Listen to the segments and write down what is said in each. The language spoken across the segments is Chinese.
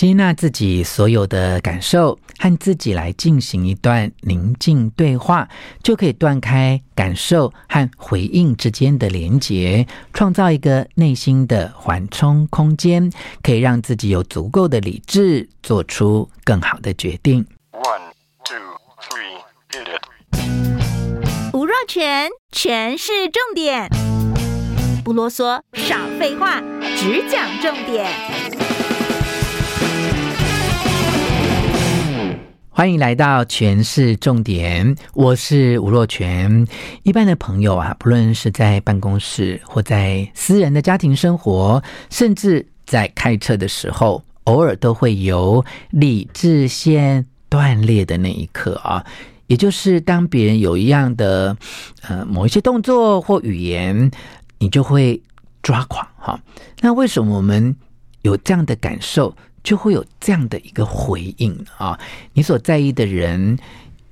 接纳自己所有的感受，和自己来进行一段宁静对话，就可以断开感受和回应之间的连结，创造一个内心的缓冲空间，可以让自己有足够的理智，做出更好的决定。One, two, three, hit it. 吴若全，全是重点，不啰嗦，少废话，只讲重点。欢迎来到权式重点，我是吴若全。一般的朋友啊，不论是在办公室或在私人的家庭生活，甚至在开车的时候，偶尔都会有理智线断裂的那一刻啊。也就是当别人有一样的呃某一些动作或语言，你就会抓狂哈。那为什么我们有这样的感受？就会有这样的一个回应啊！你所在意的人，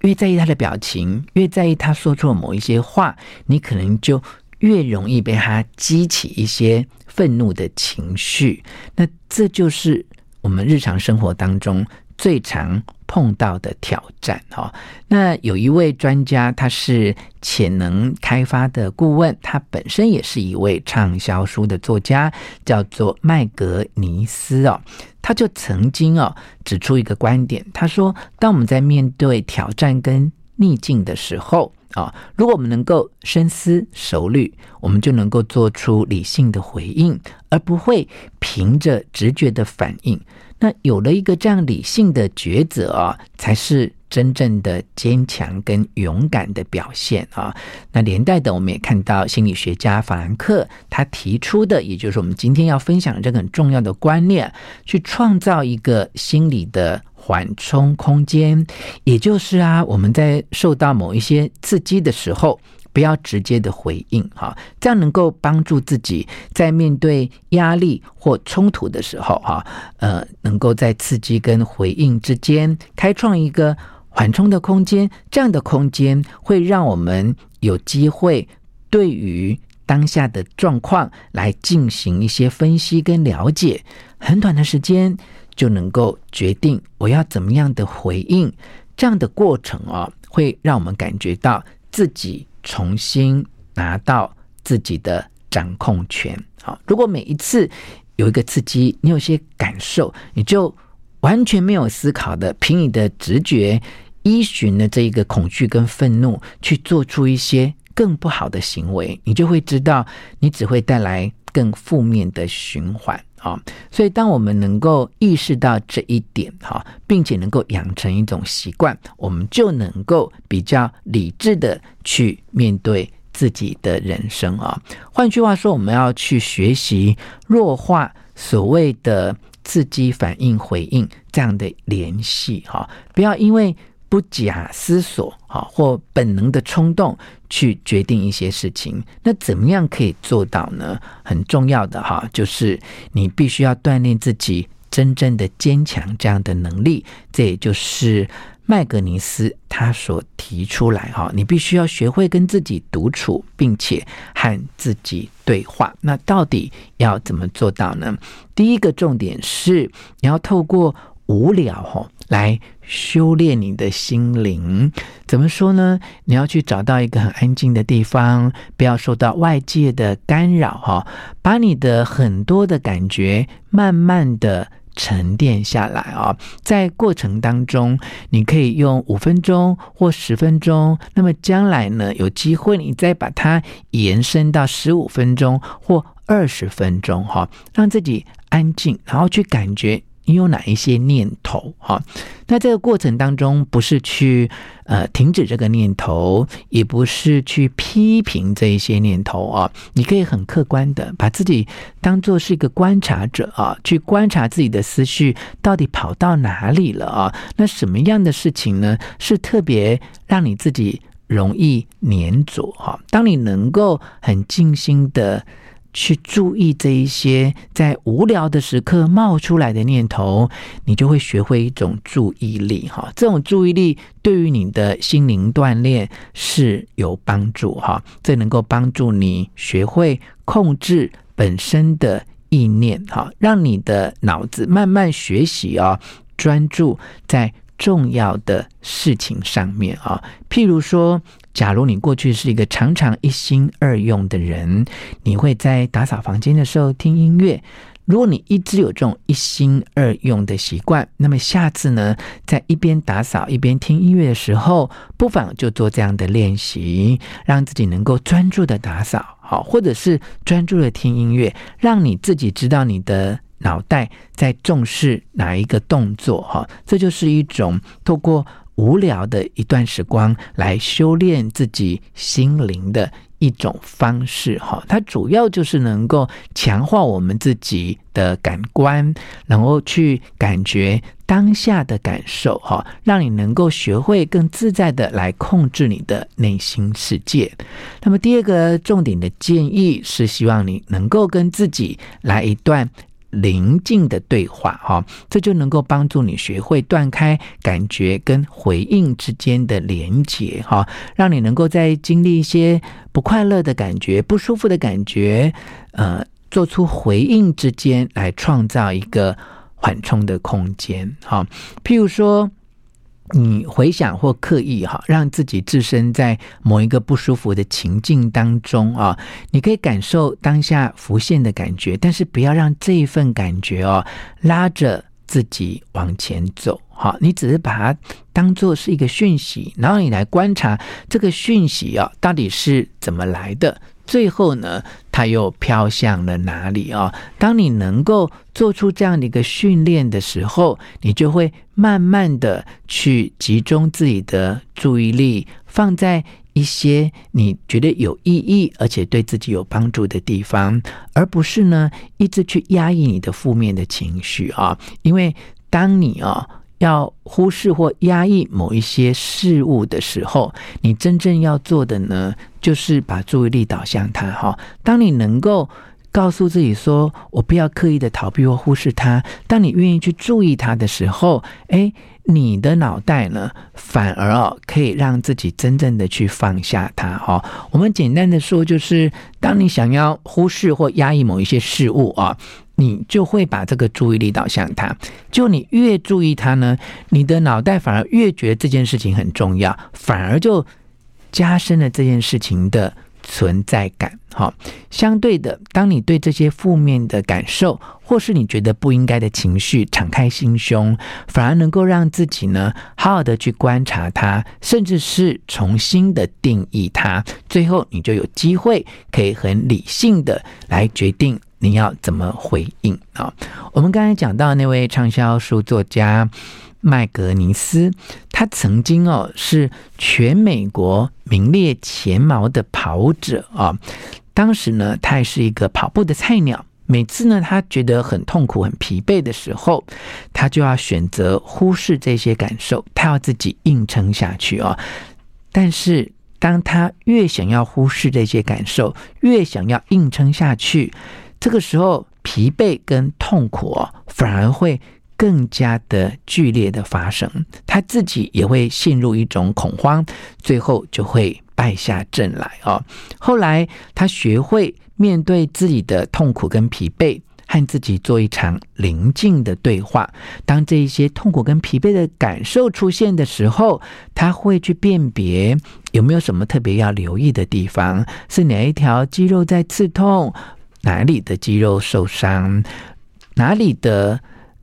越在意他的表情，越在意他说出了某一些话，你可能就越容易被他激起一些愤怒的情绪。那这就是我们日常生活当中最常碰到的挑战哦。那有一位专家，他是潜能开发的顾问，他本身也是一位畅销书的作家，叫做麦格尼斯哦。他就曾经哦指出一个观点，他说：当我们在面对挑战跟逆境的时候啊，如果我们能够深思熟虑，我们就能够做出理性的回应，而不会凭着直觉的反应。那有了一个这样理性的抉择啊，才是真正的坚强跟勇敢的表现啊。那连带的，我们也看到心理学家法兰克他提出的，也就是我们今天要分享的这个很重要的观念，去创造一个心理的缓冲空间。也就是啊，我们在受到某一些刺激的时候，不要直接的回应，哈，这样能够帮助自己在面对压力或冲突的时候，哈，呃，能够在刺激跟回应之间开创一个缓冲的空间。这样的空间会让我们有机会对于当下的状况来进行一些分析跟了解，很短的时间就能够决定我要怎么样的回应。这样的过程啊，会让我们感觉到自己。重新拿到自己的掌控权。好，如果每一次有一个刺激，你有些感受，你就完全没有思考的，凭你的直觉，依循的这一个恐惧跟愤怒，去做出一些更不好的行为，你就会知道，你只会带来更负面的循环。啊，所以当我们能够意识到这一点哈，并且能够养成一种习惯，我们就能够比较理智的去面对自己的人生啊。换句话说，我们要去学习弱化所谓的刺激反应回应这样的联系哈，不要因为。不假思索，哈，或本能的冲动去决定一些事情，那怎么样可以做到呢？很重要的哈，就是你必须要锻炼自己真正的坚强这样的能力。这也就是麦格尼斯他所提出来哈，你必须要学会跟自己独处，并且和自己对话。那到底要怎么做到呢？第一个重点是你要透过无聊哈来。修炼你的心灵，怎么说呢？你要去找到一个很安静的地方，不要受到外界的干扰，哈，把你的很多的感觉慢慢的沉淀下来啊。在过程当中，你可以用五分钟或十分钟，那么将来呢，有机会你再把它延伸到十五分钟或二十分钟，哈，让自己安静，然后去感觉。你有哪一些念头？哈，那这个过程当中，不是去呃停止这个念头，也不是去批评这一些念头啊。你可以很客观的把自己当做是一个观察者啊，去观察自己的思绪到底跑到哪里了啊？那什么样的事情呢？是特别让你自己容易黏着哈？当你能够很静心的。去注意这一些在无聊的时刻冒出来的念头，你就会学会一种注意力哈。这种注意力对于你的心灵锻炼是有帮助哈。这能够帮助你学会控制本身的意念，哈，让你的脑子慢慢学习哦，专注在重要的事情上面啊。譬如说，假如你过去是一个常常一心二用的人，你会在打扫房间的时候听音乐。如果你一直有这种一心二用的习惯，那么下次呢，在一边打扫一边听音乐的时候，不妨就做这样的练习，让自己能够专注的打扫，好，或者是专注的听音乐，让你自己知道你的脑袋在重视哪一个动作，哈，这就是一种透过无聊的一段时光来修炼自己心灵的。一种方式哈，它主要就是能够强化我们自己的感官，然后去感觉当下的感受哈，让你能够学会更自在的来控制你的内心世界。那么第二个重点的建议是，希望你能够跟自己来一段。宁静的对话，哈，这就能够帮助你学会断开感觉跟回应之间的连结，哈，让你能够在经历一些不快乐的感觉、不舒服的感觉，呃，做出回应之间来创造一个缓冲的空间，哈，譬如说。你回想或刻意哈，让自己置身在某一个不舒服的情境当中啊，你可以感受当下浮现的感觉，但是不要让这一份感觉哦拉着自己往前走哈。你只是把它当做是一个讯息，然后你来观察这个讯息啊到底是怎么来的。最后呢，它又飘向了哪里啊？当你能够做出这样的一个训练的时候，你就会慢慢的去集中自己的注意力，放在一些你觉得有意义而且对自己有帮助的地方，而不是呢一直去压抑你的负面的情绪啊。因为当你啊。要忽视或压抑某一些事物的时候，你真正要做的呢，就是把注意力导向它。哈，当你能够告诉自己说“我不要刻意的逃避或忽视它”，当你愿意去注意它的时候，诶，你的脑袋呢，反而哦，可以让自己真正的去放下它。哈，我们简单的说，就是当你想要忽视或压抑某一些事物啊。你就会把这个注意力导向它，就你越注意它呢，你的脑袋反而越觉得这件事情很重要，反而就加深了这件事情的存在感。好，相对的，当你对这些负面的感受，或是你觉得不应该的情绪敞开心胸，反而能够让自己呢，好好的去观察它，甚至是重新的定义它，最后你就有机会可以很理性的来决定。你要怎么回应啊？我们刚才讲到那位畅销书作家麦格尼斯，他曾经哦是全美国名列前茅的跑者啊。当时呢，他也是一个跑步的菜鸟。每次呢，他觉得很痛苦、很疲惫的时候，他就要选择忽视这些感受，他要自己硬撑下去啊。但是，当他越想要忽视这些感受，越想要硬撑下去。这个时候，疲惫跟痛苦哦，反而会更加的剧烈的发生，他自己也会陷入一种恐慌，最后就会败下阵来哦。后来，他学会面对自己的痛苦跟疲惫，和自己做一场宁静的对话。当这一些痛苦跟疲惫的感受出现的时候，他会去辨别有没有什么特别要留意的地方，是哪一条肌肉在刺痛。哪里的肌肉受伤，哪里的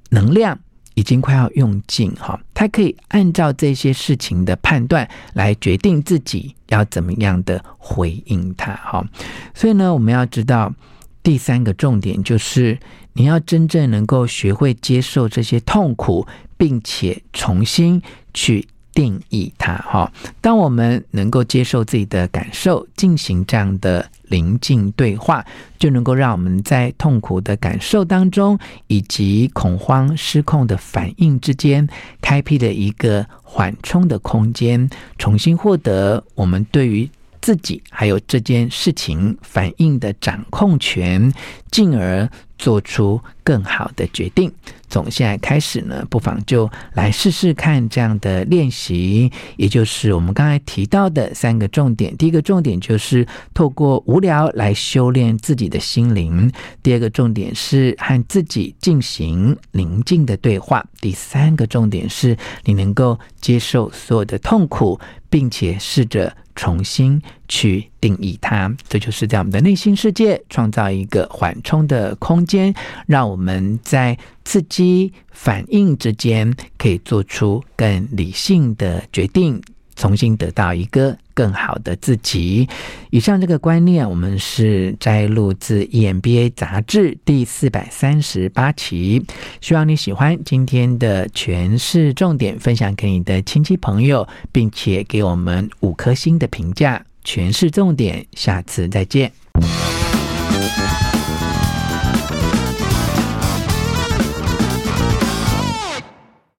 能量已经快要用尽哈，他可以按照这些事情的判断来决定自己要怎么样的回应他哈。所以呢，我们要知道第三个重点就是，你要真正能够学会接受这些痛苦，并且重新去定义它哈。当我们能够接受自己的感受，进行这样的。临近对话，就能够让我们在痛苦的感受当中，以及恐慌失控的反应之间，开辟了一个缓冲的空间，重新获得我们对于自己还有这件事情反应的掌控权，进而做出更好的决定。从现在开始呢，不妨就来试试看这样的练习，也就是我们刚才提到的三个重点。第一个重点就是透过无聊来修炼自己的心灵；第二个重点是和自己进行宁静的对话；第三个重点是你能够接受所有的痛苦，并且试着。重新去定义它，这就是在我们的内心世界创造一个缓冲的空间，让我们在刺激反应之间可以做出更理性的决定。重新得到一个更好的自己。以上这个观念，我们是摘录自 EMBA 杂志第四百三十八期。希望你喜欢今天的权式重点，分享给你的亲戚朋友，并且给我们五颗星的评价。权式重点，下次再见。